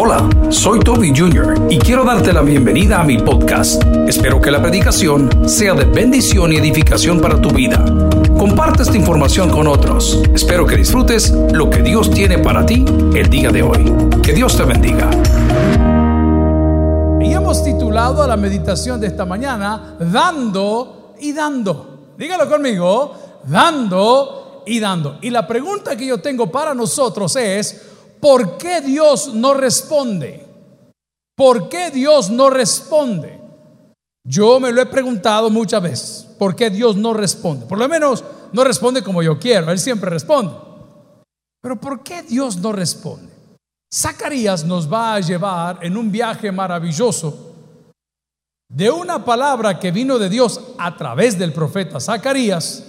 Hola, soy Toby Jr. y quiero darte la bienvenida a mi podcast. Espero que la predicación sea de bendición y edificación para tu vida. Comparte esta información con otros. Espero que disfrutes lo que Dios tiene para ti el día de hoy. Que Dios te bendiga. Y hemos titulado a la meditación de esta mañana Dando y Dando. Dígalo conmigo, dando y dando. Y la pregunta que yo tengo para nosotros es, ¿por qué Dios no responde? ¿Por qué Dios no responde? Yo me lo he preguntado muchas veces, ¿por qué Dios no responde? Por lo menos no responde como yo quiero, Él siempre responde. Pero ¿por qué Dios no responde? Zacarías nos va a llevar en un viaje maravilloso de una palabra que vino de Dios a través del profeta Zacarías,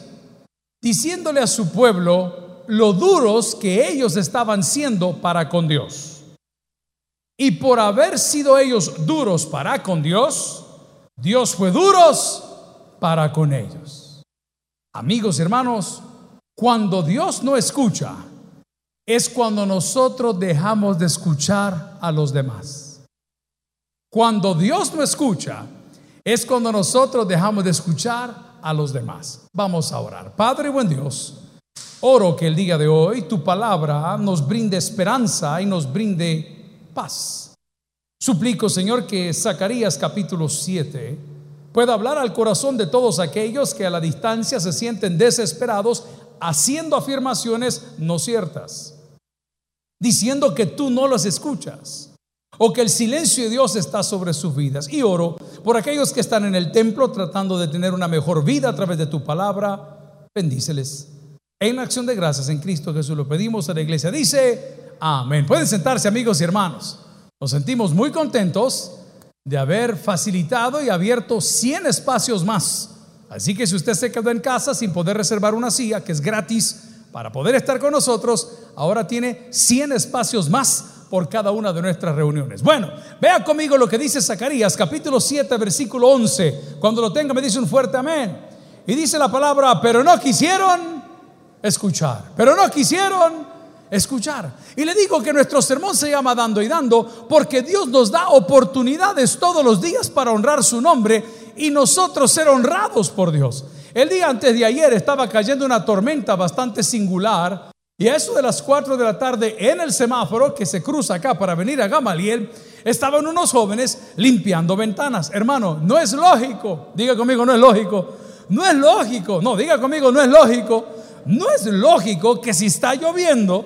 diciéndole a su pueblo lo duros que ellos estaban siendo para con Dios. Y por haber sido ellos duros para con Dios, Dios fue duros para con ellos. Amigos y hermanos, cuando Dios no escucha, es cuando nosotros dejamos de escuchar a los demás. Cuando Dios no escucha, es cuando nosotros dejamos de escuchar a los demás. Vamos a orar. Padre buen Dios, oro que el día de hoy tu palabra nos brinde esperanza y nos brinde paz. Suplico, Señor, que Zacarías capítulo 7 pueda hablar al corazón de todos aquellos que a la distancia se sienten desesperados haciendo afirmaciones no ciertas, diciendo que tú no los escuchas o que el silencio de Dios está sobre sus vidas. Y oro por aquellos que están en el templo tratando de tener una mejor vida a través de tu palabra. Bendíceles. En acción de gracias en Cristo Jesús lo pedimos a la iglesia. Dice, amén. Pueden sentarse amigos y hermanos. Nos sentimos muy contentos de haber facilitado y abierto 100 espacios más. Así que si usted se quedó en casa sin poder reservar una silla, que es gratis para poder estar con nosotros, ahora tiene 100 espacios más por cada una de nuestras reuniones. Bueno, vea conmigo lo que dice Zacarías, capítulo 7, versículo 11. Cuando lo tenga me dice un fuerte amén. Y dice la palabra, pero no quisieron escuchar, pero no quisieron escuchar. Y le digo que nuestro sermón se llama Dando y Dando porque Dios nos da oportunidades todos los días para honrar su nombre y nosotros ser honrados por Dios. El día antes de ayer estaba cayendo una tormenta bastante singular y a eso de las 4 de la tarde en el semáforo que se cruza acá para venir a Gamaliel, estaban unos jóvenes limpiando ventanas. Hermano, no es lógico. Diga conmigo, no es lógico. No es lógico. No, diga conmigo, no es lógico. No es lógico que si está lloviendo,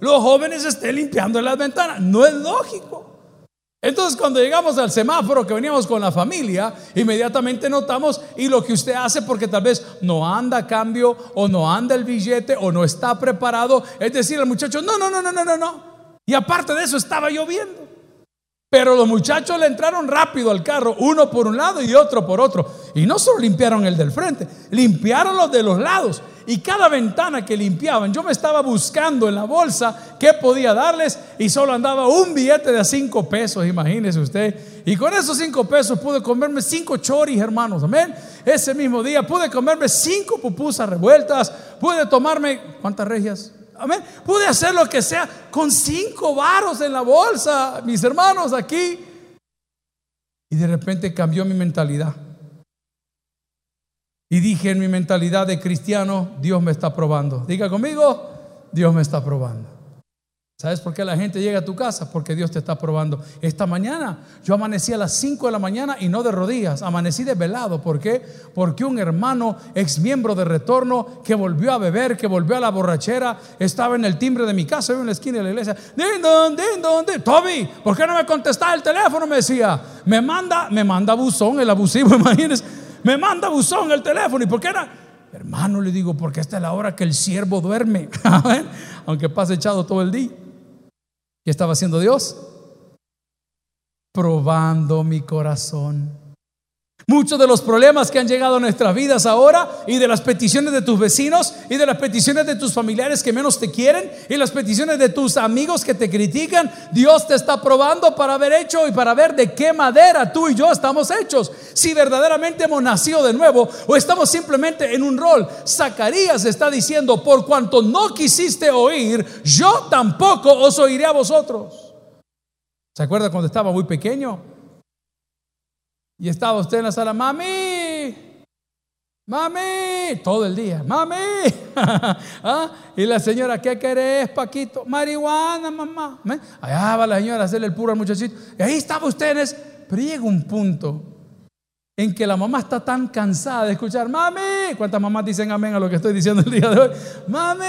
los jóvenes estén limpiando las ventanas. No es lógico. Entonces cuando llegamos al semáforo que veníamos con la familia, inmediatamente notamos y lo que usted hace porque tal vez no anda a cambio o no anda el billete o no está preparado, es decir, al muchacho, no, no, no, no, no, no, no. Y aparte de eso estaba lloviendo. Pero los muchachos le entraron rápido al carro, uno por un lado y otro por otro. Y no solo limpiaron el del frente, limpiaron los de los lados. Y cada ventana que limpiaban, yo me estaba buscando en la bolsa qué podía darles y solo andaba un billete de cinco pesos, imagínese usted. Y con esos cinco pesos pude comerme cinco choris, hermanos, amén. Ese mismo día pude comerme cinco pupusas revueltas, pude tomarme, ¿cuántas regias? Amén. Pude hacer lo que sea con cinco varos en la bolsa, mis hermanos, aquí. Y de repente cambió mi mentalidad. Y dije en mi mentalidad de cristiano, Dios me está probando. Diga conmigo, Dios me está probando. ¿Sabes por qué la gente llega a tu casa? Porque Dios te está probando. Esta mañana yo amanecí a las 5 de la mañana y no de rodillas, amanecí desvelado. ¿Por qué? Porque un hermano, ex miembro de retorno, que volvió a beber, que volvió a la borrachera, estaba en el timbre de mi casa, en la esquina de la iglesia. ¿De dónde? ¿Dónde? Toby, ¿por qué no me contestaba el teléfono? Me decía, me manda, me manda buzón, el abusivo, imagínense, me manda buzón el teléfono. ¿Y por qué era? Hermano, le digo, porque esta es la hora que el siervo duerme, aunque pase echado todo el día. ¿Qué estaba haciendo Dios? Probando mi corazón. Muchos de los problemas que han llegado a nuestras vidas ahora y de las peticiones de tus vecinos y de las peticiones de tus familiares que menos te quieren y las peticiones de tus amigos que te critican, Dios te está probando para haber hecho y para ver de qué madera tú y yo estamos hechos. Si verdaderamente hemos nacido de nuevo o estamos simplemente en un rol. Zacarías está diciendo, por cuanto no quisiste oír, yo tampoco os oiré a vosotros. ¿Se acuerda cuando estaba muy pequeño? Y estaba usted en la sala, mami, mami, todo el día, mami. ¿Ah? Y la señora, ¿qué querés, Paquito? Marihuana, mamá. Allá va la señora a hacerle el puro al muchachito. Y ahí estaba usted en. Pero llega un punto en que la mamá está tan cansada de escuchar, mami. ¿Cuántas mamás dicen amén a lo que estoy diciendo el día de hoy? Mami,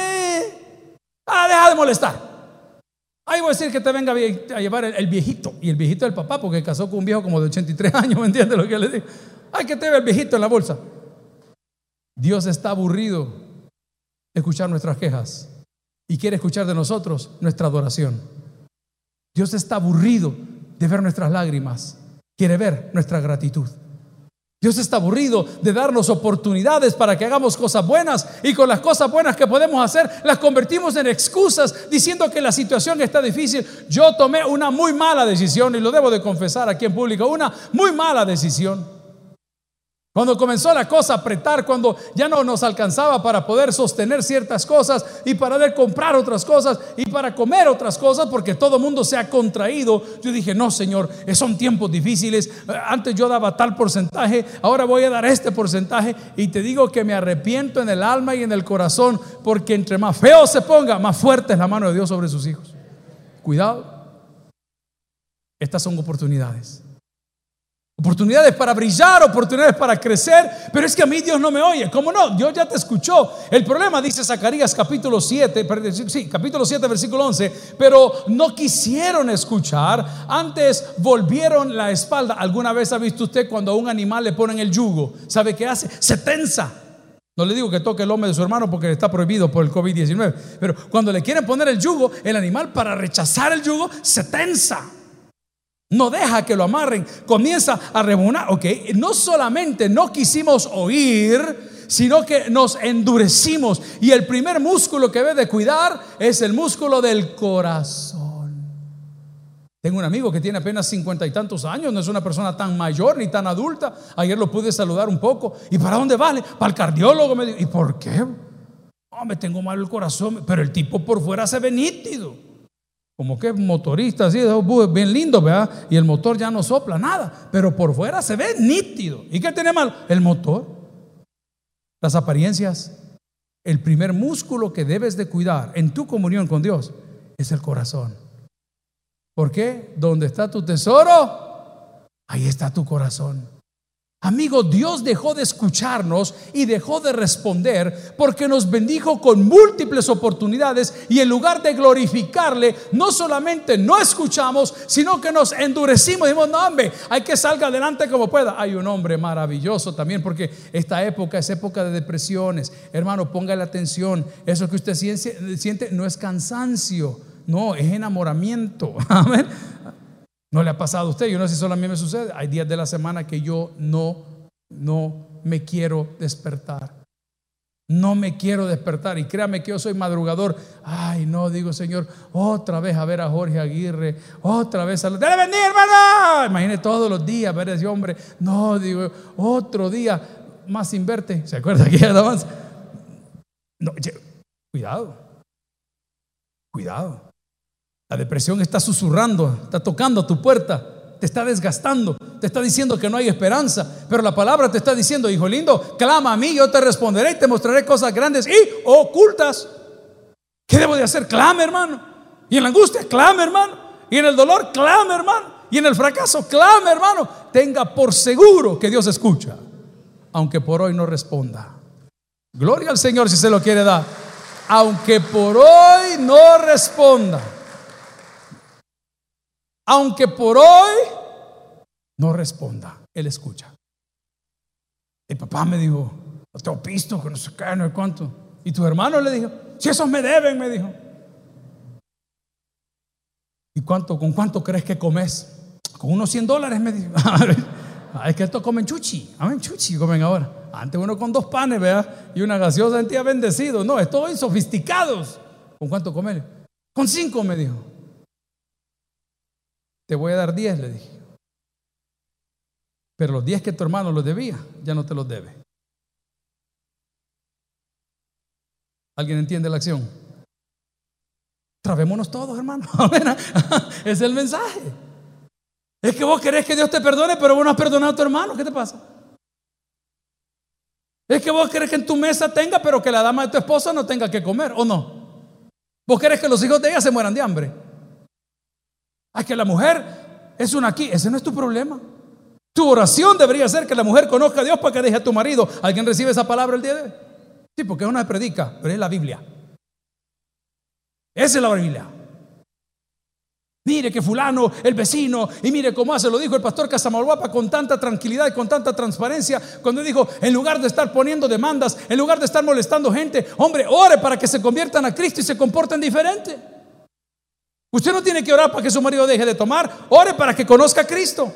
ah, deja de molestar. Ahí voy a decir que te venga a llevar el, viejito. Y el viejito del papá, porque casó con un viejo como de 83 años, ¿me entiendes lo que le digo? Ay, que te ve el viejito en la bolsa. Dios está aburrido de escuchar nuestras quejas y quiere escuchar de nosotros nuestra adoración. Dios está aburrido de ver nuestras lágrimas, quiere ver nuestra gratitud. Dios está aburrido de darnos oportunidades para que hagamos cosas buenas y con las cosas buenas que podemos hacer las convertimos en excusas diciendo que la situación está difícil. Yo tomé una muy mala decisión y lo debo de confesar aquí en público, una muy mala decisión. Cuando comenzó la cosa a apretar, cuando ya no nos alcanzaba para poder sostener ciertas cosas y para poder comprar otras cosas y para comer otras cosas, porque todo el mundo se ha contraído, yo dije, no, Señor, son tiempos difíciles. Antes yo daba tal porcentaje, ahora voy a dar este porcentaje y te digo que me arrepiento en el alma y en el corazón, porque entre más feo se ponga, más fuerte es la mano de Dios sobre sus hijos. Cuidado. Estas son oportunidades. Oportunidades para brillar, oportunidades para crecer, pero es que a mí Dios no me oye. ¿Cómo no? Dios ya te escuchó. El problema dice Zacarías capítulo 7, sí, capítulo 7 versículo 11, pero no quisieron escuchar, antes volvieron la espalda. ¿Alguna vez ha visto usted cuando a un animal le ponen el yugo? ¿Sabe qué hace? Se tensa. No le digo que toque el hombre de su hermano porque está prohibido por el COVID-19, pero cuando le quieren poner el yugo, el animal para rechazar el yugo se tensa. No deja que lo amarren, comienza a rebunar. Ok, no solamente no quisimos oír, sino que nos endurecimos. Y el primer músculo que debe de cuidar es el músculo del corazón. Tengo un amigo que tiene apenas cincuenta y tantos años, no es una persona tan mayor ni tan adulta. Ayer lo pude saludar un poco. ¿Y para dónde vale? Para el cardiólogo. Me ¿Y por qué? Me tengo mal el corazón. Pero el tipo por fuera se ve nítido. Como que motorista, así, bien lindo, ¿verdad? Y el motor ya no sopla nada, pero por fuera se ve nítido. ¿Y qué tiene mal? El motor, las apariencias. El primer músculo que debes de cuidar en tu comunión con Dios es el corazón. ¿Por qué? Donde está tu tesoro, ahí está tu corazón. Amigo, Dios dejó de escucharnos y dejó de responder porque nos bendijo con múltiples oportunidades y en lugar de glorificarle, no solamente no escuchamos, sino que nos endurecimos. Dijimos, no, hombre, hay que salga adelante como pueda. Hay un hombre maravilloso también porque esta época es época de depresiones. Hermano, póngale atención. Eso que usted siente no es cansancio, no, es enamoramiento. Amén. ¿No le ha pasado a usted? Yo no sé si solo a mí me sucede. Hay días de la semana que yo no, no me quiero despertar. No me quiero despertar. Y créame que yo soy madrugador. Ay, no, digo, Señor, otra vez a ver a Jorge Aguirre. Otra vez a... ¡Dale venir, hermano! Imagine todos los días ver a ese hombre. No, digo, otro día más sin verte. ¿Se acuerda que ya más? No, cuidado. Cuidado. La depresión está susurrando, está tocando tu puerta, te está desgastando, te está diciendo que no hay esperanza, pero la palabra te está diciendo, hijo lindo, clama a mí, yo te responderé y te mostraré cosas grandes y ocultas. ¿Qué debo de hacer? Clame, hermano. Y en la angustia, clame, hermano. Y en el dolor, clame, hermano. Y en el fracaso, clame, hermano. Tenga por seguro que Dios escucha, aunque por hoy no responda. Gloria al Señor si se lo quiere dar. Aunque por hoy no responda aunque por hoy no responda, Él escucha. El papá me dijo, no tengo pisto, que no sé qué, no sé cuánto. Y tu hermano le dijo, si esos me deben, me dijo. ¿Y cuánto, con cuánto crees que comes? Con unos 100 dólares, me dijo. es que estos comen chuchi, amen chuchi, comen ahora. Antes uno con dos panes, vea, y una gaseosa sentía bendecido. No, estoy sofisticados. ¿Con cuánto comer? Con cinco, me dijo. Te voy a dar 10, le dije. Pero los 10 que tu hermano los debía, ya no te los debe. ¿Alguien entiende la acción? Trabémonos todos, hermano. es el mensaje. Es que vos querés que Dios te perdone, pero vos no has perdonado a tu hermano. ¿Qué te pasa? Es que vos querés que en tu mesa tenga, pero que la dama de tu esposa no tenga que comer, ¿o no? Vos querés que los hijos de ella se mueran de hambre. Es que la mujer es una aquí. Ese no es tu problema. Tu oración debería ser que la mujer conozca a Dios para que deje a tu marido. ¿Alguien recibe esa palabra el día de hoy? Sí, porque es una predica, pero es la Biblia. Esa es la Biblia. Mire que fulano, el vecino, y mire cómo hace, lo dijo el pastor Casamalguapa con tanta tranquilidad y con tanta transparencia, cuando dijo, en lugar de estar poniendo demandas, en lugar de estar molestando gente, hombre, ore para que se conviertan a Cristo y se comporten diferente. Usted no tiene que orar para que su marido deje de tomar, ore para que conozca a Cristo.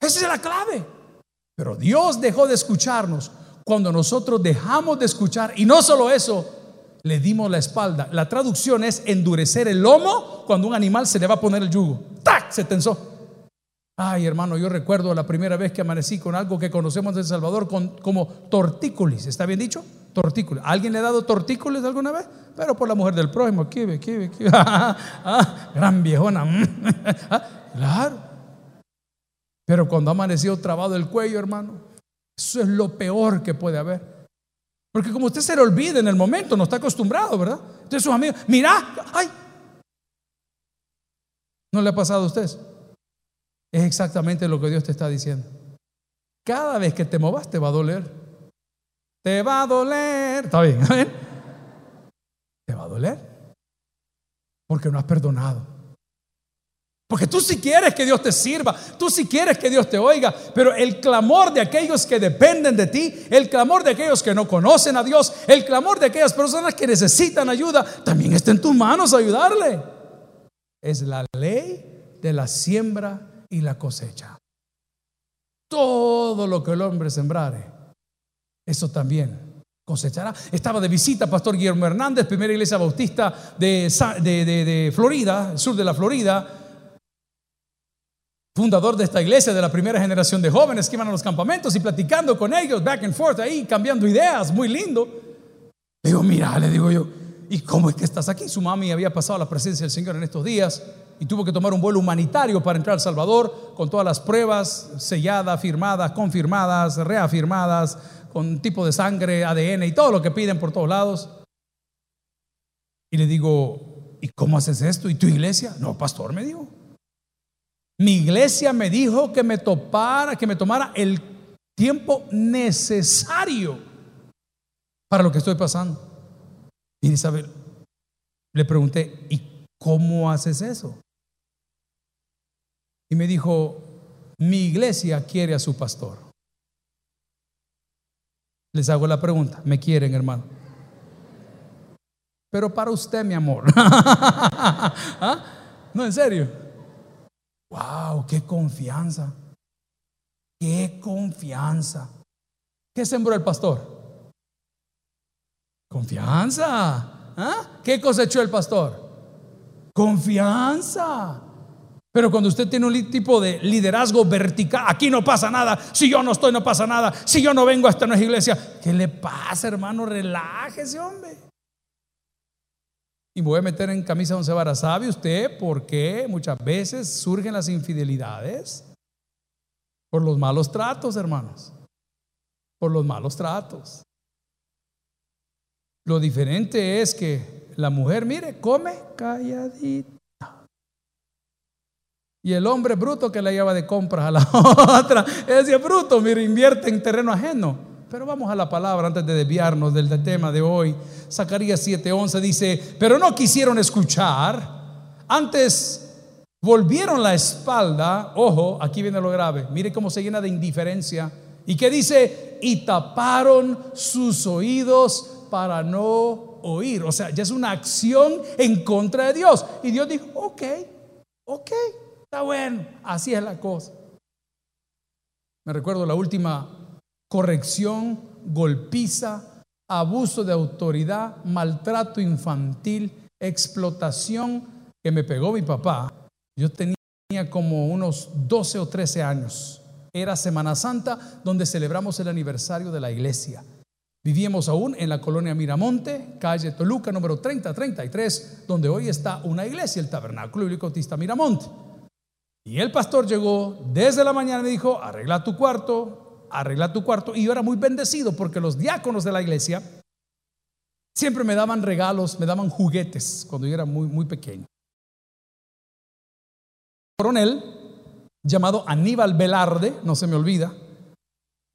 Esa es la clave. Pero Dios dejó de escucharnos cuando nosotros dejamos de escuchar, y no solo eso, le dimos la espalda. La traducción es endurecer el lomo cuando un animal se le va a poner el yugo. ¡Tac! Se tensó. Ay, hermano, yo recuerdo la primera vez que amanecí con algo que conocemos en El Salvador como tortícolis. ¿Está bien dicho? Tortícolis. ¿Alguien le ha dado tortícolis alguna vez? Pero por la mujer del prójimo. Aquí, aquí, aquí. Ah, gran viejona. Ah, claro. Pero cuando ha amanecido trabado el cuello, hermano, eso es lo peor que puede haber. Porque como usted se le olvida en el momento, no está acostumbrado, ¿verdad? Entonces sus amigos, mira, ay. ¿No le ha pasado a usted? Es exactamente lo que Dios te está diciendo. Cada vez que te movas te va a doler. Te va a doler. Está bien. Te va a doler. Porque no has perdonado. Porque tú si quieres que Dios te sirva, tú si quieres que Dios te oiga, pero el clamor de aquellos que dependen de ti, el clamor de aquellos que no conocen a Dios, el clamor de aquellas personas que necesitan ayuda, también está en tus manos ayudarle. Es la ley de la siembra y la cosecha. Todo lo que el hombre sembrare, eso también cosechará. Estaba de visita Pastor Guillermo Hernández, primera iglesia bautista de, de, de Florida, sur de la Florida fundador de esta iglesia, de la primera generación de jóvenes que iban a los campamentos y platicando con ellos, back and forth, ahí cambiando ideas, muy lindo. Le digo, mira, le digo yo, ¿y cómo es que estás aquí? Su mami había pasado la presencia del Señor en estos días y tuvo que tomar un vuelo humanitario para entrar al Salvador con todas las pruebas selladas, firmadas, confirmadas, reafirmadas, con tipo de sangre, ADN y todo lo que piden por todos lados. Y le digo, ¿y cómo haces esto? ¿Y tu iglesia? No, pastor, me dijo. Mi iglesia me dijo que me topara, que me tomara el tiempo necesario para lo que estoy pasando. Y Isabel, le pregunté, ¿y cómo haces eso? Y me dijo, mi iglesia quiere a su pastor. Les hago la pregunta, ¿me quieren, hermano? Pero para usted, mi amor. ¿Ah? No, en serio. ¡Wow! ¡Qué confianza! ¡Qué confianza! ¿Qué sembró el pastor? Confianza. ¿Ah? ¿Qué cosechó el pastor? Confianza. Pero cuando usted tiene un tipo de liderazgo vertical, aquí no pasa nada, si yo no estoy no pasa nada, si yo no vengo a esta nueva iglesia, ¿qué le pasa hermano? Relájese hombre. Y me voy a meter en camisa once varas. ¿Sabe usted por qué muchas veces surgen las infidelidades? Por los malos tratos, hermanos. Por los malos tratos. Lo diferente es que la mujer, mire, come calladita. Y el hombre bruto que la lleva de compras a la otra, ese bruto, mire, invierte en terreno ajeno. Pero vamos a la palabra antes de desviarnos del tema de hoy. Zacarías 7:11 dice, pero no quisieron escuchar, antes volvieron la espalda, ojo, aquí viene lo grave, mire cómo se llena de indiferencia. ¿Y qué dice? Y taparon sus oídos para no oír. O sea, ya es una acción en contra de Dios. Y Dios dijo, ok, ok, está bueno, así es la cosa. Me recuerdo la última corrección, golpiza, abuso de autoridad, maltrato infantil, explotación que me pegó mi papá. Yo tenía como unos 12 o 13 años. Era Semana Santa donde celebramos el aniversario de la iglesia. Vivíamos aún en la colonia Miramonte, calle Toluca número 3033, donde hoy está una iglesia, el Tabernáculo Bíblico Miramonte. Y el pastor llegó desde la mañana y me dijo, arregla tu cuarto, arregla tu cuarto. Y yo era muy bendecido porque los diáconos de la iglesia siempre me daban regalos, me daban juguetes cuando yo era muy, muy pequeño. coronel llamado Aníbal Velarde, no se me olvida,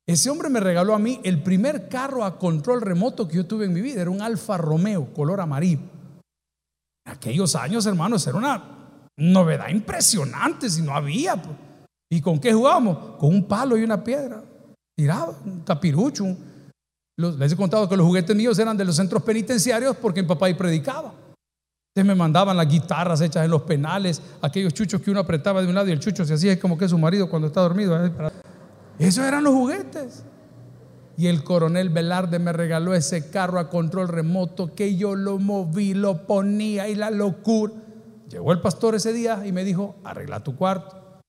ese hombre me regaló a mí el primer carro a control remoto que yo tuve en mi vida. Era un Alfa Romeo color amarillo. En aquellos años, hermanos, era una novedad impresionante si no había. Pues. ¿Y con qué jugábamos? Con un palo y una piedra. Tirado, un tapirucho. les he contado que los juguetes míos eran de los centros penitenciarios porque mi papá ahí predicaba. Entonces me mandaban las guitarras hechas en los penales, aquellos chuchos que uno apretaba de un lado y el chucho se hacía como que su marido cuando está dormido. ¿eh? Esos eran los juguetes. Y el coronel Velarde me regaló ese carro a control remoto que yo lo moví, lo ponía y la locura. Llegó el pastor ese día y me dijo, arregla tu cuarto.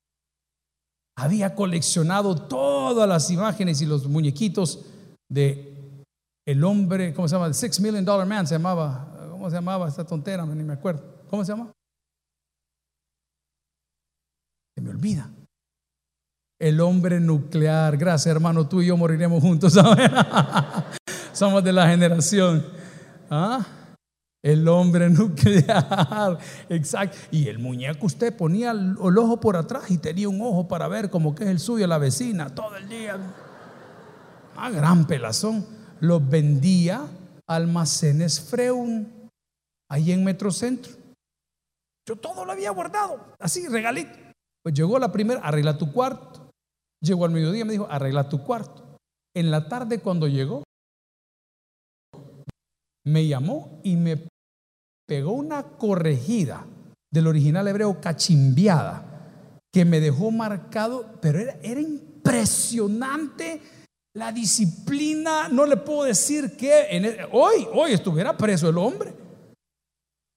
Había coleccionado todas las imágenes y los muñequitos de el hombre, ¿cómo se llama? El Six Million Dollar Man se llamaba. ¿Cómo se llamaba esta tontera? Ni me acuerdo. ¿Cómo se llama? Se me olvida. El hombre nuclear. Gracias, hermano. Tú y yo moriremos juntos. Somos de la generación. ¿Ah? El hombre nuclear. Exacto. Y el muñeco usted ponía el, ojo por atrás y tenía un ojo para ver como que es el suyo, la vecina, todo el día. Ah, gran pelazón. Los vendía almacenes Freun, ahí en Metrocentro. Yo todo lo había guardado, así, regalito. Pues llegó la primera, arregla tu cuarto. Llegó al mediodía me dijo, arregla tu cuarto. En la tarde cuando llegó, me llamó y me pegó una corregida del original hebreo cachimbiada que me dejó marcado, pero era, era impresionante la disciplina. No le puedo decir que e, hoy, hoy estuviera preso el hombre.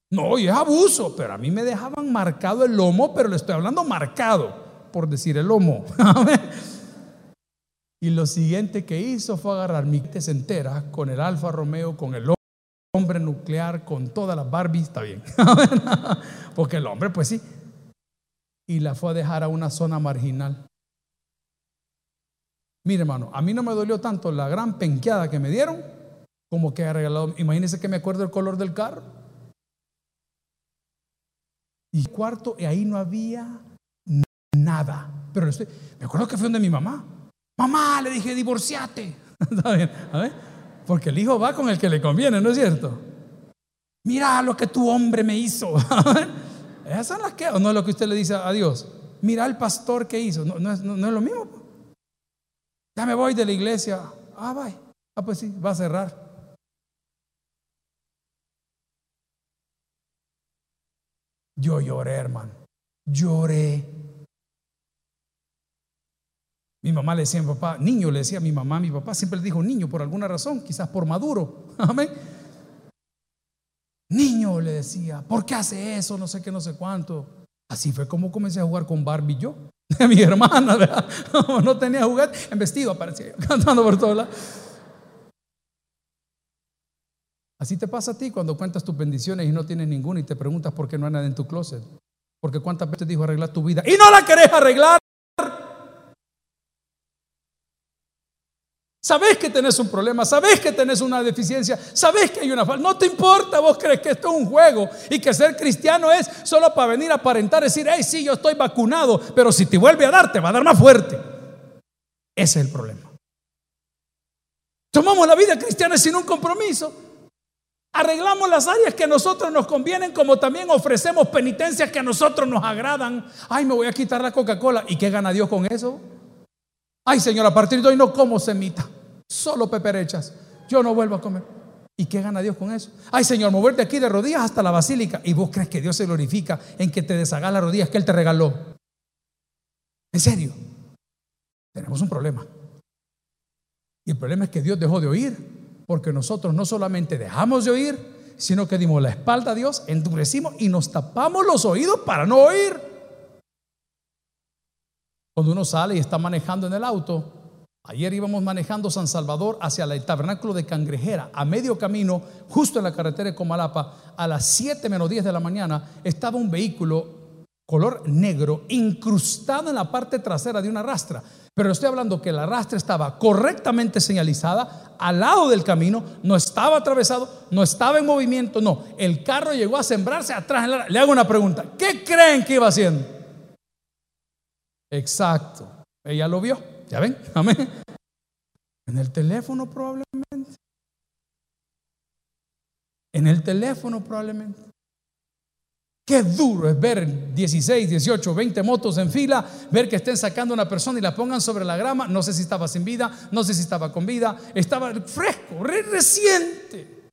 No, hoy es abuso, pero a mí me dejaban marcado el lomo, pero le estoy hablando marcado por decir el lomo. y lo siguiente que hizo fue agarrar mi entera con el Alfa Romeo, con el hombre nuclear, con todas las Barbies, está bien. Porque el hombre, pues sí. Y la fue a dejar a una zona marginal. Mire, hermano, a mí no me dolió tanto la gran penqueada que me dieron como que ha regalado. Imagínense que me acuerdo el color del carro. Y cuarto, y ahí no había nada. Pero me acuerdo que fue donde mi mamá. Mamá, le dije, divorciate. Porque el hijo va con el que le conviene, ¿no es cierto? Mira lo que tu hombre me hizo. Esas son las que, o no es lo que usted le dice a Dios. Mira el pastor que hizo. No, no, es, no, es, lo mismo. Ya me voy de la iglesia. Ah, vaya. Ah, pues sí, va a cerrar. Yo lloré, hermano. Lloré. Mi mamá le decía a mi papá, niño, le decía a mi mamá, mi papá siempre le dijo niño por alguna razón, quizás por maduro. Amén. Niño, le decía, ¿por qué hace eso? No sé qué, no sé cuánto. Así fue como comencé a jugar con Barbie yo, mi hermana, ¿verdad? No tenía juguete, en vestido aparecía cantando por todos lados. Así te pasa a ti cuando cuentas tus bendiciones y no tienes ninguna y te preguntas por qué no hay nada en tu closet. Porque cuántas veces dijo arreglar tu vida y no la querés arreglar. Sabes que tenés un problema, sabes que tenés una deficiencia, sabes que hay una falta. No te importa, vos crees que esto es un juego y que ser cristiano es solo para venir a aparentar, decir, hey, sí, yo estoy vacunado, pero si te vuelve a dar, te va a dar más fuerte. Ese es el problema. Tomamos la vida cristiana sin un compromiso. Arreglamos las áreas que a nosotros nos convienen, como también ofrecemos penitencias que a nosotros nos agradan. Ay, me voy a quitar la Coca-Cola. ¿Y qué gana Dios con eso? Ay, Señor, a partir de hoy no como semita, solo peperechas. Yo no vuelvo a comer. ¿Y qué gana Dios con eso? Ay, Señor, moverte aquí de rodillas hasta la basílica. Y vos crees que Dios se glorifica en que te deshagas las rodillas que Él te regaló. En serio, tenemos un problema. Y el problema es que Dios dejó de oír, porque nosotros no solamente dejamos de oír, sino que dimos la espalda a Dios, endurecimos y nos tapamos los oídos para no oír. Cuando uno sale y está manejando en el auto, ayer íbamos manejando San Salvador hacia el tabernáculo de Cangrejera, a medio camino, justo en la carretera de Comalapa, a las 7 menos 10 de la mañana, estaba un vehículo color negro, incrustado en la parte trasera de una rastra. Pero estoy hablando que la rastra estaba correctamente señalizada al lado del camino, no estaba atravesado, no estaba en movimiento, no. El carro llegó a sembrarse atrás. En la... Le hago una pregunta, ¿qué creen que iba haciendo? Exacto, ella lo vio, ¿ya ven? Amén. En el teléfono probablemente. En el teléfono probablemente. Qué duro es ver 16, 18, 20 motos en fila, ver que estén sacando a una persona y la pongan sobre la grama. No sé si estaba sin vida, no sé si estaba con vida, estaba fresco, reciente.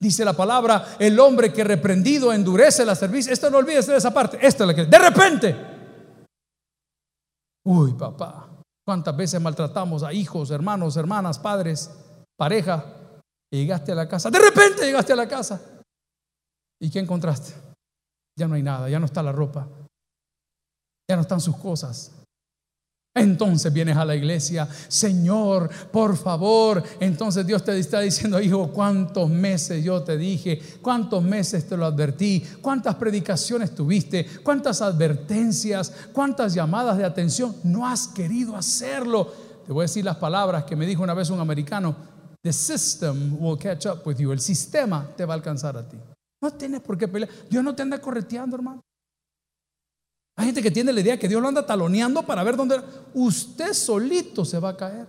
Dice la palabra, el hombre que reprendido endurece la servicio. Esto no olvides de esa parte. Esto es lo que. De repente. Uy, papá. ¿Cuántas veces maltratamos a hijos, hermanos, hermanas, padres, pareja? Llegaste a la casa. De repente llegaste a la casa. ¿Y qué encontraste? Ya no hay nada, ya no está la ropa, ya no están sus cosas. Entonces vienes a la iglesia, Señor, por favor. Entonces Dios te está diciendo, hijo, cuántos meses yo te dije, cuántos meses te lo advertí, cuántas predicaciones tuviste, cuántas advertencias, cuántas llamadas de atención. No has querido hacerlo. Te voy a decir las palabras que me dijo una vez un americano. The system will catch up with you. El sistema te va a alcanzar a ti. No tienes por qué pelear. Dios no te anda correteando, hermano. Hay gente que tiene la idea que Dios lo anda taloneando para ver dónde. Usted solito se va a caer.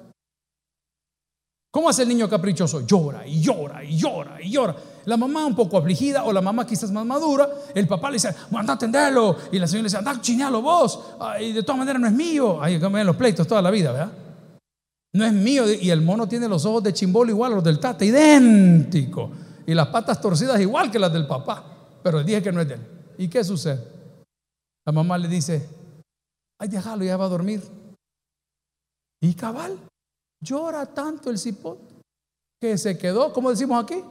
¿Cómo hace el niño caprichoso? Llora y llora y llora y llora. La mamá un poco afligida o la mamá quizás más madura, el papá le dice, anda a atenderlo. Y la señora le dice, anda chinealo vos. Y de todas maneras no es mío. Ahí cambian los pleitos toda la vida, ¿verdad? No es mío. Y el mono tiene los ojos de chimbolo igual a los del tata, idéntico y las patas torcidas igual que las del papá, pero dije que no es de él. ¿Y qué sucede? La mamá le dice, ay, déjalo, ya va a dormir. Y cabal, llora tanto el cipote que se quedó, como decimos aquí,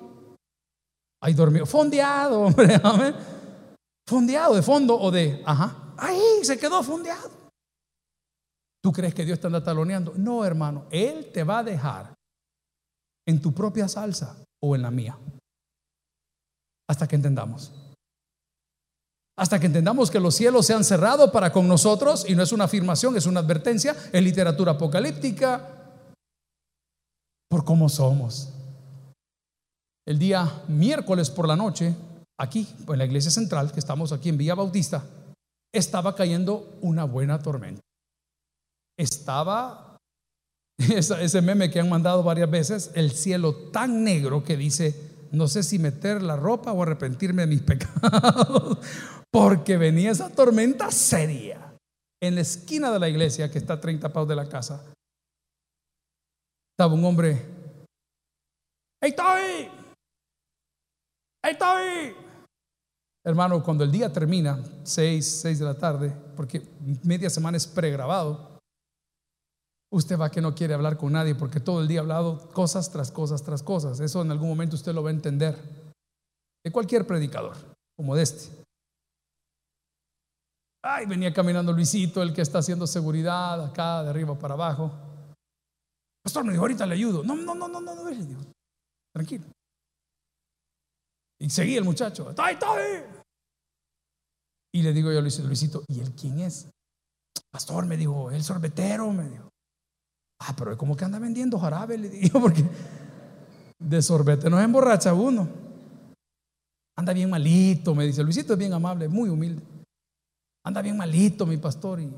ahí dormió, fondeado, hombre, fondeado de fondo o de, ajá, ahí se quedó fondeado. ¿Tú crees que Dios te anda taloneando? No, hermano, Él te va a dejar en tu propia salsa o en la mía hasta que entendamos. Hasta que entendamos que los cielos se han cerrado para con nosotros, y no es una afirmación, es una advertencia, es literatura apocalíptica, por cómo somos. El día miércoles por la noche, aquí, en la iglesia central, que estamos aquí en Villa Bautista, estaba cayendo una buena tormenta. Estaba ese meme que han mandado varias veces, el cielo tan negro que dice, no sé si meter la ropa o arrepentirme de mis pecados, porque venía esa tormenta seria. En la esquina de la iglesia, que está a 30 pasos de la casa, estaba un hombre. ¡Hey, Toby! ¡Hey, Toby! Hermano, cuando el día termina, 6, 6 de la tarde, porque media semana es pregrabado, Usted va que no quiere hablar con nadie porque todo el día ha hablado cosas tras cosas tras cosas. Eso en algún momento usted lo va a entender. De cualquier predicador, como de este. Ay, venía caminando Luisito, el que está haciendo seguridad acá, de arriba para abajo. Pastor, me dijo, ahorita le ayudo. No, no, no, no, no, no, tranquilo. Y seguí el muchacho. ¡Ay, ay! Y le digo yo a Luisito, Luisito, ¿y él quién es? Pastor, me dijo, el sorbetero, me dijo. Ah, pero como que anda vendiendo jarabe, le digo, porque de sorbete no es emborracha uno. Anda bien malito, me dice. Luisito es bien amable, muy humilde. Anda bien malito, mi pastor. Y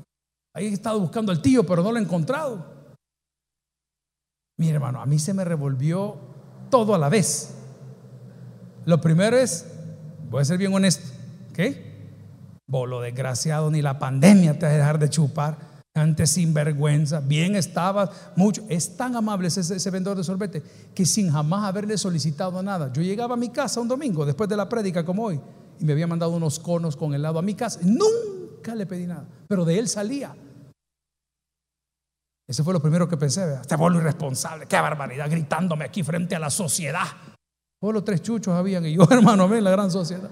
ahí he estado buscando al tío, pero no lo he encontrado. Mi hermano, a mí se me revolvió todo a la vez. Lo primero es, voy a ser bien honesto, ¿ok? Bolo desgraciado, ni la pandemia te va a dejar de chupar antes sinvergüenza, bien estaba mucho. Es tan amable ese, vendedor de sorbete que sin jamás haberle solicitado nada. Yo llegaba a mi casa un domingo después de la prédica como hoy y me había mandado unos conos con helado a mi casa. Nunca le pedí nada, pero de él salía. Ese fue lo primero que pensé, este bolo irresponsable, qué barbaridad, gritándome aquí frente a la sociedad. Solo tres chuchos habían y yo, hermano, en la gran sociedad,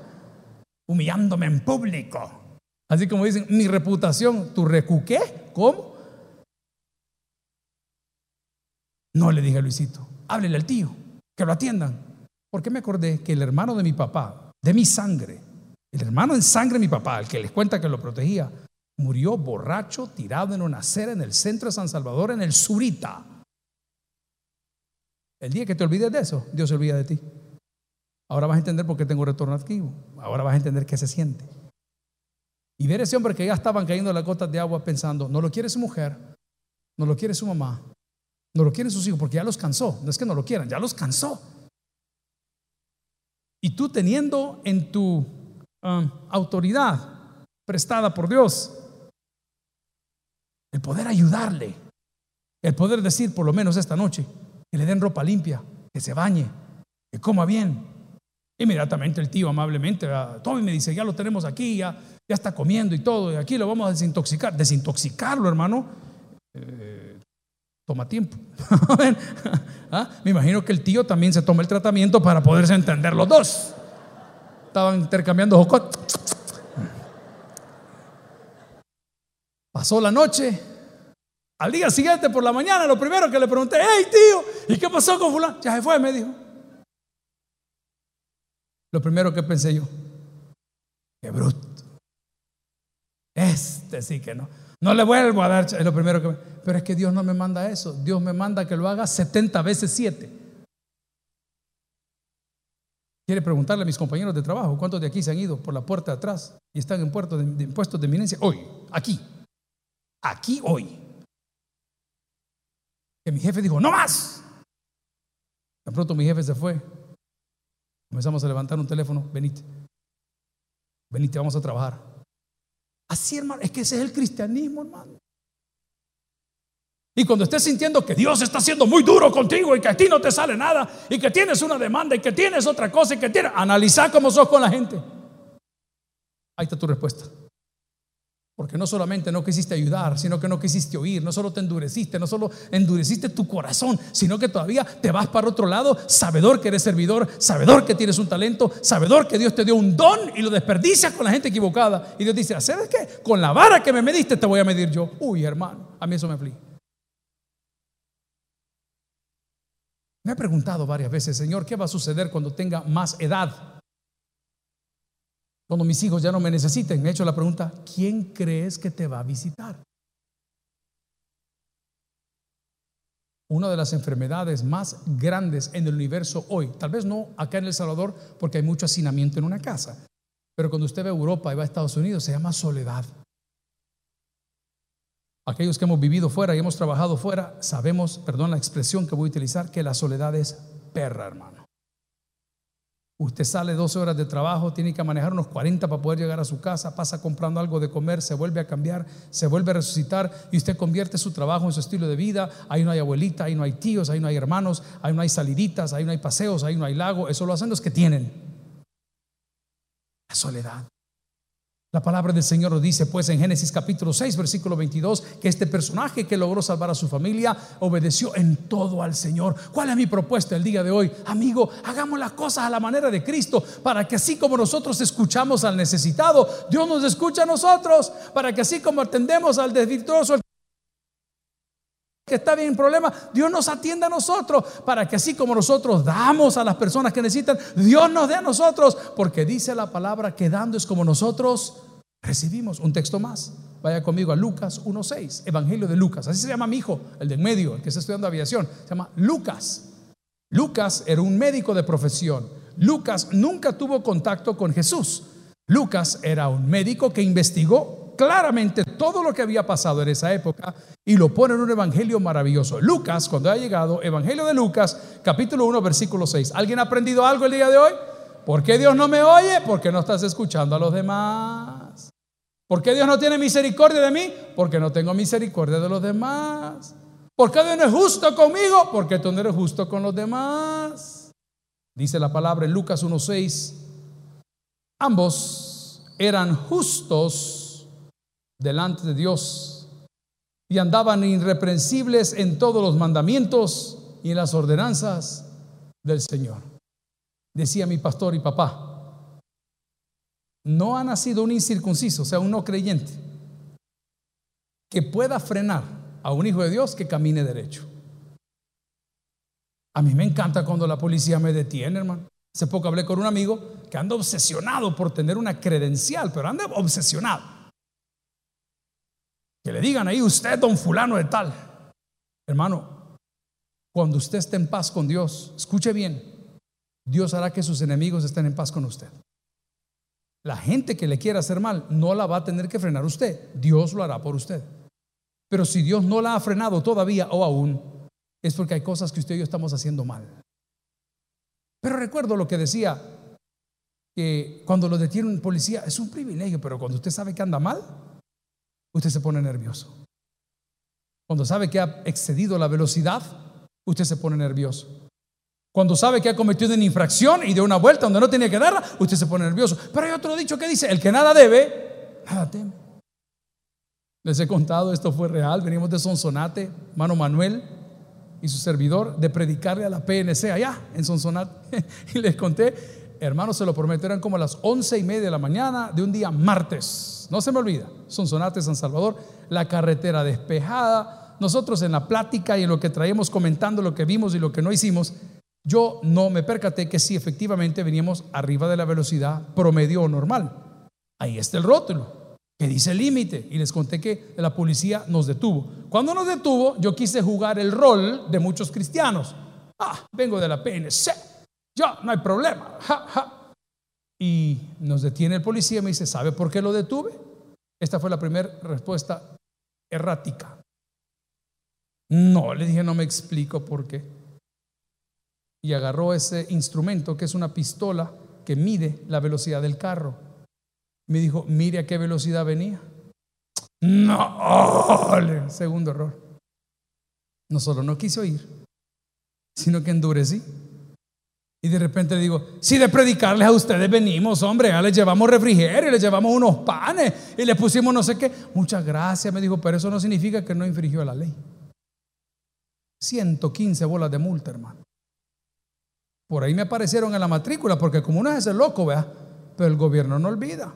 humillándome en público. Así como dicen, mi reputación, ¿tu recuqué? ¿Cómo? No le dije a Luisito, háblele al tío, que lo atiendan. Porque me acordé que el hermano de mi papá, de mi sangre, El hermano en sangre, mi papá, el que les cuenta que lo protegía, murió borracho, tirado en una acera en el centro de San Salvador, en el Surita. El día que te olvides de eso, Dios se olvida de ti. Ahora vas a entender por qué tengo retorno activo. Ahora vas a entender qué se siente. Y ver ese hombre que ya estaban cayendo las gotas de agua pensando, no lo quiere su mujer, no lo quiere su mamá, no lo quieren sus hijos, porque ya los cansó. No es que no lo quieran, ya los cansó. Y tú teniendo en tu um, autoridad prestada por Dios el poder ayudarle, el poder decir por lo menos esta noche que le den ropa limpia, que se bañe, que coma bien. Inmediatamente el tío amablemente, todo me dice, ya lo tenemos aquí, ya, ya está comiendo y todo, y aquí lo vamos a desintoxicar. Desintoxicarlo, hermano, eh, toma tiempo. ¿Ah? Me imagino que el tío también se toma el tratamiento para poderse entender los dos. Estaban intercambiando jocot. Pasó la noche. Al día siguiente por la mañana, lo primero que le pregunté, hey tío, ¿y qué pasó con fulano? Ya se fue, me dijo. Lo primero que pensé yo, qué bruto. Este sí que no. No le vuelvo a dar, es lo primero que... Pero es que Dios no me manda eso. Dios me manda que lo haga 70 veces 7. Quiere preguntarle a mis compañeros de trabajo cuántos de aquí se han ido por la puerta de atrás y están en puerto de, impuestos de eminencia hoy, aquí, aquí hoy. Que mi jefe dijo, no más. De pronto mi jefe se fue. Comenzamos a levantar un teléfono, venite, venite, vamos a trabajar. Así, hermano, es que ese es el cristianismo, hermano. Y cuando estés sintiendo que Dios está siendo muy duro contigo y que a ti no te sale nada y que tienes una demanda y que tienes otra cosa y que tienes, analiza cómo sos con la gente. Ahí está tu respuesta. Porque no solamente no quisiste ayudar, sino que no quisiste oír, no solo te endureciste, no solo endureciste tu corazón, sino que todavía te vas para otro lado, sabedor que eres servidor, sabedor que tienes un talento, sabedor que Dios te dio un don y lo desperdicias con la gente equivocada. Y Dios dice, ¿sabes qué? Con la vara que me mediste te voy a medir yo. Uy, hermano, a mí eso me aflige. Me he preguntado varias veces, Señor, ¿qué va a suceder cuando tenga más edad? Cuando mis hijos ya no me necesiten. Me he hecho la pregunta, ¿quién crees que te va a visitar? Una de las enfermedades más grandes en el universo hoy, tal vez no acá en El Salvador porque hay mucho hacinamiento en una casa, pero cuando usted ve Europa y va a Estados Unidos se llama soledad. Aquellos que hemos vivido fuera y hemos trabajado fuera, sabemos, perdón la expresión que voy a utilizar, que la soledad es perra, hermano. Usted sale 12 horas de trabajo, tiene que manejar unos 40 para poder llegar a su casa, pasa comprando algo de comer, se vuelve a cambiar, se vuelve a resucitar y usted convierte su trabajo en su estilo de vida. Ahí no hay abuelita, ahí no hay tíos, ahí no hay hermanos, ahí no hay saliditas, ahí no hay paseos, ahí no hay lago. Eso lo hacen los que tienen. La soledad. La palabra del Señor nos dice pues en Génesis capítulo 6 versículo 22 que este personaje que logró salvar a su familia obedeció en todo al Señor. ¿Cuál es mi propuesta el día de hoy? Amigo, hagamos las cosas a la manera de Cristo para que así como nosotros escuchamos al necesitado, Dios nos escucha a nosotros, para que así como atendemos al desvirtuoso, que está bien en problema, Dios nos atiende a nosotros para que así como nosotros damos a las personas que necesitan, Dios nos dé a nosotros, porque dice la palabra que dando es como nosotros recibimos. Un texto más, vaya conmigo a Lucas 1.6, Evangelio de Lucas, así se llama mi hijo, el del medio, el que está estudiando aviación, se llama Lucas. Lucas era un médico de profesión. Lucas nunca tuvo contacto con Jesús. Lucas era un médico que investigó claramente todo lo que había pasado en esa época y lo pone en un evangelio maravilloso. Lucas, cuando ha llegado, Evangelio de Lucas, capítulo 1, versículo 6. ¿Alguien ha aprendido algo el día de hoy? ¿Por qué Dios no me oye? Porque no estás escuchando a los demás. ¿Por qué Dios no tiene misericordia de mí? Porque no tengo misericordia de los demás. ¿Por qué Dios no es justo conmigo? Porque tú no eres justo con los demás. Dice la palabra en Lucas 1.6. Ambos eran justos delante de Dios y andaban irreprensibles en todos los mandamientos y en las ordenanzas del Señor. Decía mi pastor y papá, no ha nacido un incircunciso, o sea, un no creyente, que pueda frenar a un hijo de Dios que camine derecho. A mí me encanta cuando la policía me detiene, hermano. Hace poco hablé con un amigo que anda obsesionado por tener una credencial, pero anda obsesionado. Que le digan ahí, usted, don fulano de tal. Hermano, cuando usted esté en paz con Dios, escuche bien, Dios hará que sus enemigos estén en paz con usted. La gente que le quiera hacer mal no la va a tener que frenar usted, Dios lo hará por usted. Pero si Dios no la ha frenado todavía o aún, es porque hay cosas que usted y yo estamos haciendo mal. Pero recuerdo lo que decía, que cuando lo detiene un policía es un privilegio, pero cuando usted sabe que anda mal, usted se pone nervioso. Cuando sabe que ha excedido la velocidad, usted se pone nervioso. Cuando sabe que ha cometido una infracción y de una vuelta donde no tenía que darla, usted se pone nervioso. Pero hay otro dicho que dice, el que nada debe, nada teme. Les he contado, esto fue real, venimos de Sonsonate, mano Manuel y su servidor, de predicarle a la PNC allá en Sonsonate. y les conté, hermanos, se lo prometo, eran como las once y media de la mañana de un día martes. No se me olvida, Sonsonate, San Salvador, la carretera despejada. Nosotros en la plática y en lo que traemos comentando lo que vimos y lo que no hicimos, yo no me percaté que sí, efectivamente veníamos arriba de la velocidad promedio normal. Ahí está el rótulo que dice límite y les conté que la policía nos detuvo. Cuando nos detuvo, yo quise jugar el rol de muchos cristianos. Ah, vengo de la PNC, ya no hay problema. Y nos detiene el policía y me dice, ¿sabe por qué lo detuve? Esta fue la primera respuesta errática. No, le dije, no me explico por qué y agarró ese instrumento que es una pistola que mide la velocidad del carro. Me dijo, mire a qué velocidad venía. No, segundo error. No solo no quiso ir, sino que endurecí. Y de repente le digo, si de predicarles a ustedes venimos, hombre, ya les llevamos refrigerio, les llevamos unos panes y les pusimos no sé qué. Muchas gracias, me dijo, pero eso no significa que no infringió la ley. 115 bolas de multa, hermano. Por ahí me aparecieron en la matrícula, porque como uno es ese loco, vea, pero el gobierno no olvida.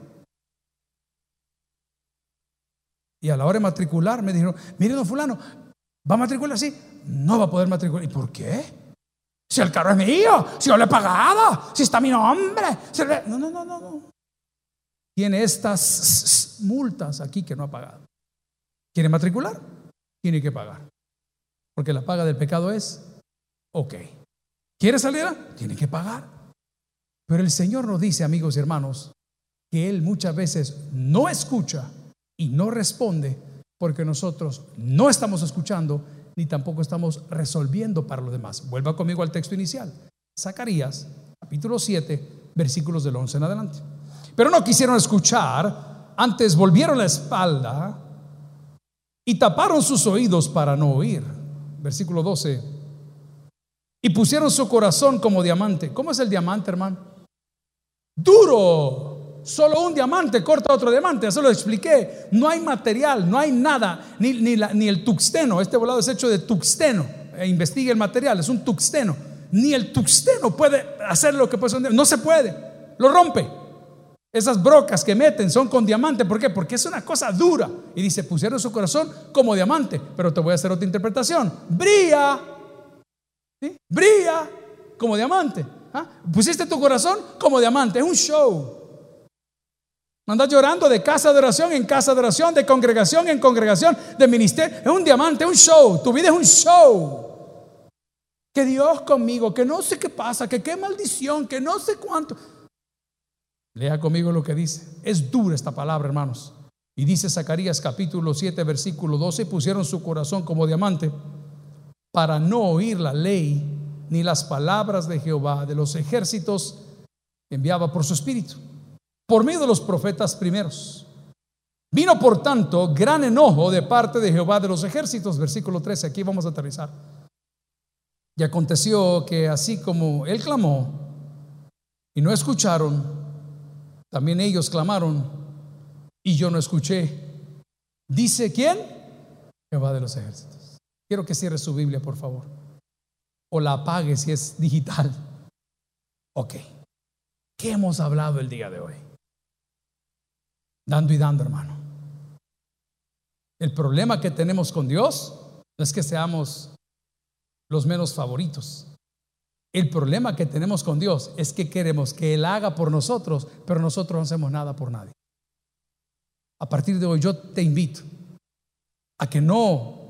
Y a la hora de matricular me dijeron, mire, don fulano, ¿va a matricular así? No va a poder matricular. ¿Y por qué? Si el carro es mío, si yo le he pagado, si está mi nombre. No, no, no, no, no. Tiene estas multas aquí que no ha pagado. ¿Quiere matricular? Tiene que pagar. Porque la paga del pecado es, ok. ¿Quiere salir? Tiene que pagar. Pero el Señor nos dice, amigos y hermanos, que Él muchas veces no escucha y no responde porque nosotros no estamos escuchando ni tampoco estamos resolviendo para los demás. Vuelva conmigo al texto inicial. Zacarías, capítulo 7, versículos del 11 en adelante. Pero no quisieron escuchar, antes volvieron la espalda y taparon sus oídos para no oír. Versículo 12 y pusieron su corazón como diamante. ¿Cómo es el diamante, hermano? Duro. Solo un diamante corta otro diamante. Eso lo expliqué. No hay material, no hay nada, ni, ni, el tuxteno. Este volado es hecho de tuxteno. E investigue el material, es un tuxteno. Ni el tuxteno puede hacer lo que puede ser. No se puede. Lo rompe. Esas brocas que meten son con diamante. ¿Por qué? Porque es una cosa dura. Y dice, pusieron su corazón como diamante. Pero te voy a hacer otra interpretación. Brilla Brilla como diamante. ¿ah? Pusiste tu corazón como diamante. Es un show. Andas llorando de casa de oración en casa de oración, de congregación en congregación, de ministerio. Es un diamante, es un show. Tu vida es un show. Que Dios conmigo, que no sé qué pasa, que qué maldición, que no sé cuánto. Lea conmigo lo que dice. Es dura esta palabra, hermanos. Y dice Zacarías capítulo 7, versículo 12, pusieron su corazón como diamante para no oír la ley ni las palabras de Jehová de los ejércitos enviaba por su espíritu, por medio de los profetas primeros. Vino por tanto gran enojo de parte de Jehová de los ejércitos, versículo 13, aquí vamos a aterrizar. Y aconteció que así como él clamó y no escucharon, también ellos clamaron y yo no escuché. Dice quién? Jehová de los ejércitos. Quiero que cierre su Biblia, por favor. O la apague si es digital. Ok. ¿Qué hemos hablado el día de hoy? Dando y dando, hermano. El problema que tenemos con Dios no es que seamos los menos favoritos. El problema que tenemos con Dios es que queremos que Él haga por nosotros, pero nosotros no hacemos nada por nadie. A partir de hoy yo te invito a que no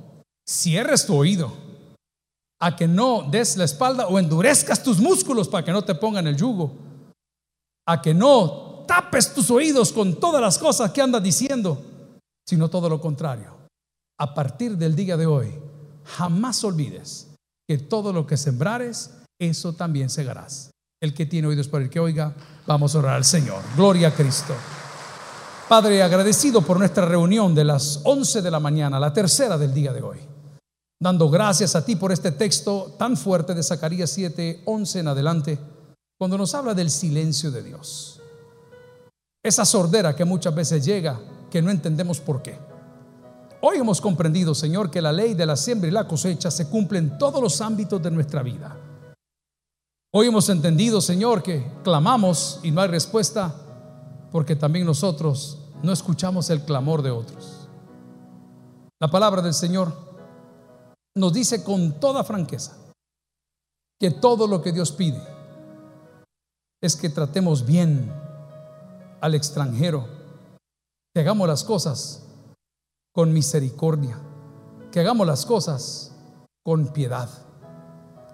cierres tu oído, a que no des la espalda o endurezcas tus músculos para que no te pongan el yugo, a que no tapes tus oídos con todas las cosas que andas diciendo, sino todo lo contrario. A partir del día de hoy, jamás olvides que todo lo que sembrares, eso también segarás. El que tiene oídos por el que oiga, vamos a orar al Señor. Gloria a Cristo. Padre, agradecido por nuestra reunión de las 11 de la mañana, la tercera del día de hoy. Dando gracias a ti por este texto tan fuerte de Zacarías 7, 11 en adelante, cuando nos habla del silencio de Dios. Esa sordera que muchas veces llega, que no entendemos por qué. Hoy hemos comprendido, Señor, que la ley de la siembra y la cosecha se cumple en todos los ámbitos de nuestra vida. Hoy hemos entendido, Señor, que clamamos y no hay respuesta porque también nosotros no escuchamos el clamor de otros. La palabra del Señor nos dice con toda franqueza que todo lo que Dios pide es que tratemos bien al extranjero, que hagamos las cosas con misericordia, que hagamos las cosas con piedad,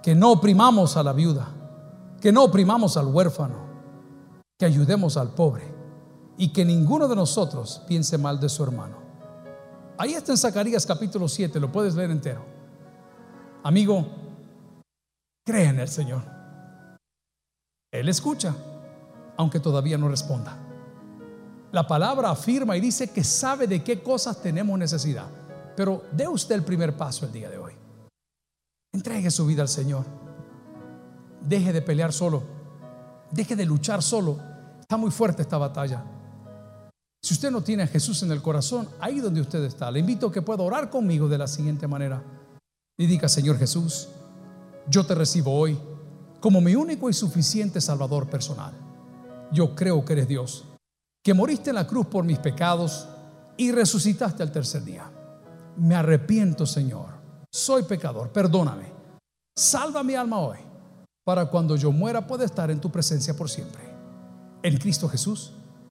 que no oprimamos a la viuda, que no oprimamos al huérfano, que ayudemos al pobre y que ninguno de nosotros piense mal de su hermano. Ahí está en Zacarías capítulo 7, lo puedes leer entero. Amigo, cree en el Señor. Él escucha, aunque todavía no responda. La palabra afirma y dice que sabe de qué cosas tenemos necesidad. Pero dé usted el primer paso el día de hoy. Entregue su vida al Señor. Deje de pelear solo. Deje de luchar solo. Está muy fuerte esta batalla. Si usted no tiene a Jesús en el corazón, ahí donde usted está, le invito a que pueda orar conmigo de la siguiente manera. Y diga, Señor Jesús, yo te recibo hoy como mi único y suficiente Salvador personal. Yo creo que eres Dios, que moriste en la cruz por mis pecados y resucitaste al tercer día. Me arrepiento, Señor. Soy pecador, perdóname. Salva mi alma hoy, para cuando yo muera pueda estar en tu presencia por siempre. En Cristo Jesús